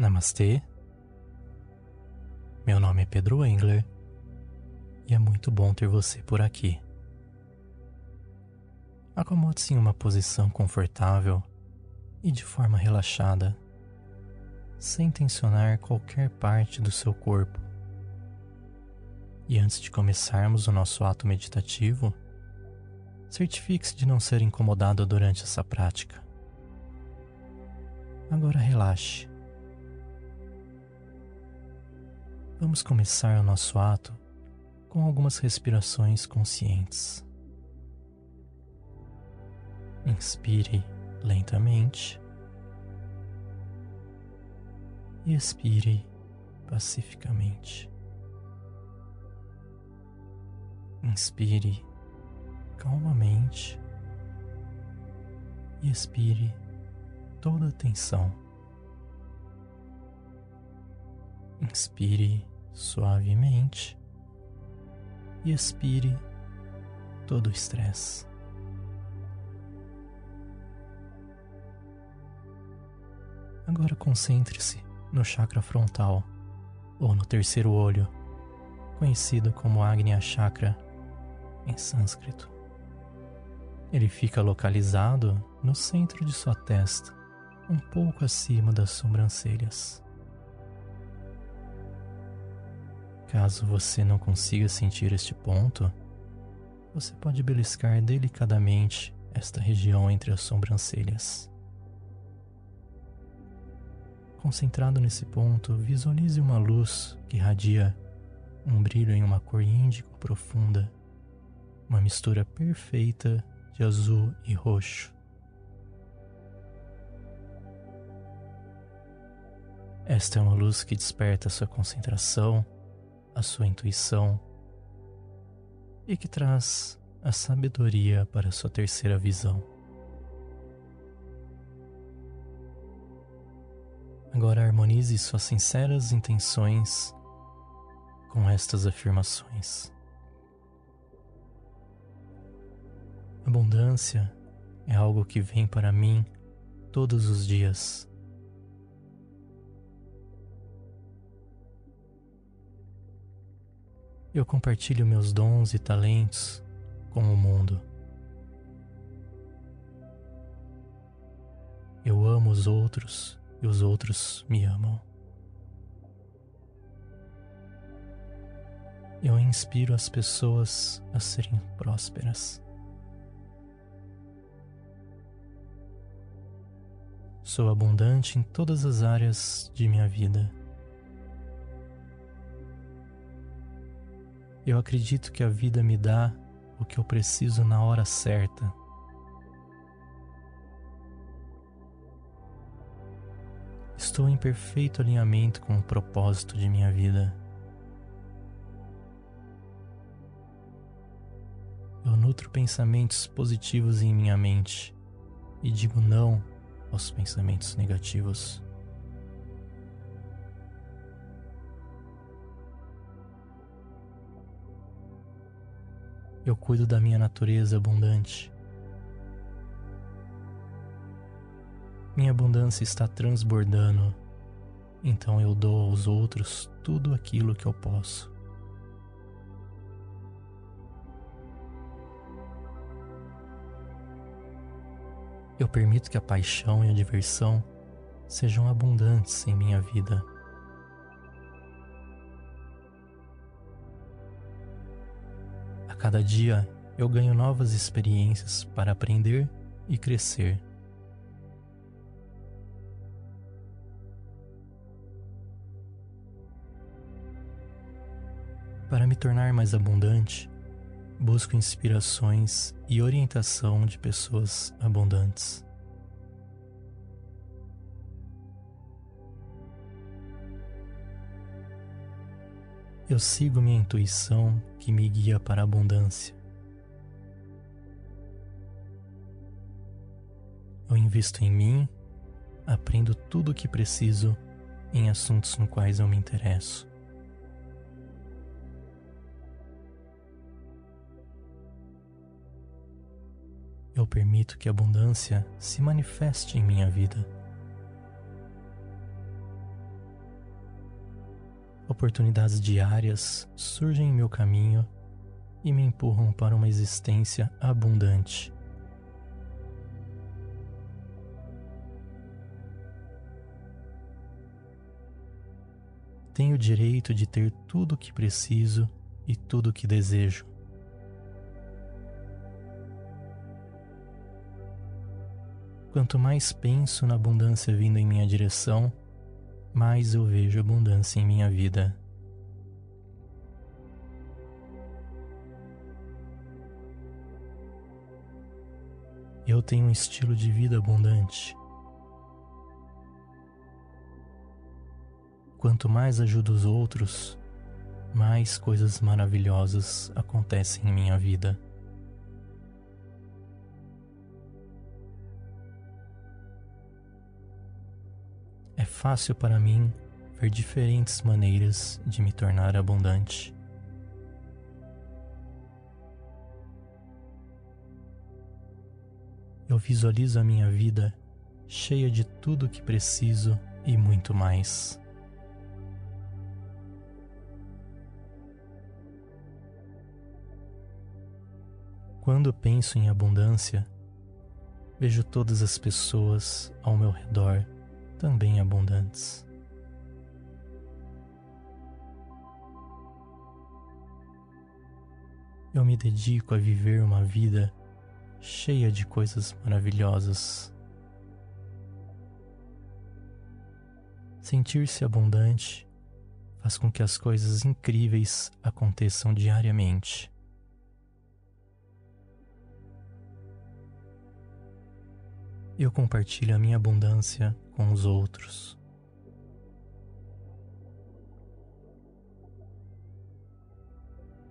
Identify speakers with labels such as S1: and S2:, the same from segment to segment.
S1: Namastê. Meu nome é Pedro Engler e é muito bom ter você por aqui. Acomode-se em uma posição confortável e de forma relaxada, sem tensionar qualquer parte do seu corpo. E antes de começarmos o nosso ato meditativo, certifique-se de não ser incomodado durante essa prática. Agora relaxe Vamos começar o nosso ato com algumas respirações conscientes. Inspire lentamente e expire pacificamente. Inspire calmamente e expire toda a tensão. Inspire suavemente e expire todo o estresse. Agora concentre-se no chakra frontal ou no terceiro olho, conhecido como Agnya Chakra em sânscrito. Ele fica localizado no centro de sua testa, um pouco acima das sobrancelhas. Caso você não consiga sentir este ponto, você pode beliscar delicadamente esta região entre as sobrancelhas. Concentrado nesse ponto, visualize uma luz que irradia um brilho em uma cor índigo profunda, uma mistura perfeita de azul e roxo. Esta é uma luz que desperta sua concentração a sua intuição e que traz a sabedoria para sua terceira visão. Agora harmonize suas sinceras intenções com estas afirmações. Abundância é algo que vem para mim todos os dias. Eu compartilho meus dons e talentos com o mundo. Eu amo os outros e os outros me amam. Eu inspiro as pessoas a serem prósperas. Sou abundante em todas as áreas de minha vida. Eu acredito que a vida me dá o que eu preciso na hora certa. Estou em perfeito alinhamento com o propósito de minha vida. Eu nutro pensamentos positivos em minha mente e digo não aos pensamentos negativos. Eu cuido da minha natureza abundante. Minha abundância está transbordando, então eu dou aos outros tudo aquilo que eu posso. Eu permito que a paixão e a diversão sejam abundantes em minha vida. Cada dia eu ganho novas experiências para aprender e crescer. Para me tornar mais abundante, busco inspirações e orientação de pessoas abundantes. Eu sigo minha intuição que me guia para a abundância. Eu invisto em mim, aprendo tudo o que preciso em assuntos no quais eu me interesso. Eu permito que a abundância se manifeste em minha vida. Oportunidades diárias surgem em meu caminho e me empurram para uma existência abundante. Tenho o direito de ter tudo o que preciso e tudo o que desejo. Quanto mais penso na abundância vindo em minha direção, mais eu vejo abundância em minha vida. Eu tenho um estilo de vida abundante. Quanto mais ajudo os outros, mais coisas maravilhosas acontecem em minha vida. Fácil para mim ver diferentes maneiras de me tornar abundante. Eu visualizo a minha vida cheia de tudo o que preciso e muito mais. Quando penso em abundância, vejo todas as pessoas ao meu redor também abundantes. Eu me dedico a viver uma vida cheia de coisas maravilhosas. Sentir-se abundante faz com que as coisas incríveis aconteçam diariamente. Eu compartilho a minha abundância com os outros.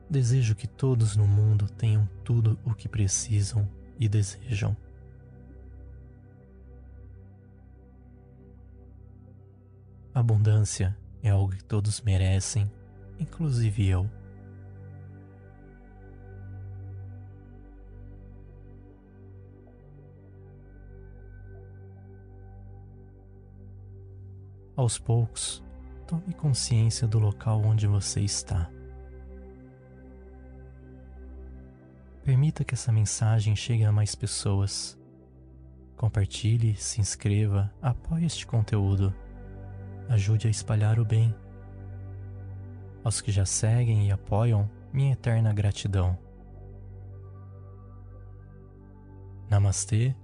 S1: Desejo que todos no mundo tenham tudo o que precisam e desejam. Abundância é algo que todos merecem, inclusive eu. Aos poucos, tome consciência do local onde você está. Permita que essa mensagem chegue a mais pessoas. Compartilhe, se inscreva, apoie este conteúdo. Ajude a espalhar o bem. Aos que já seguem e apoiam, minha eterna gratidão. Namastê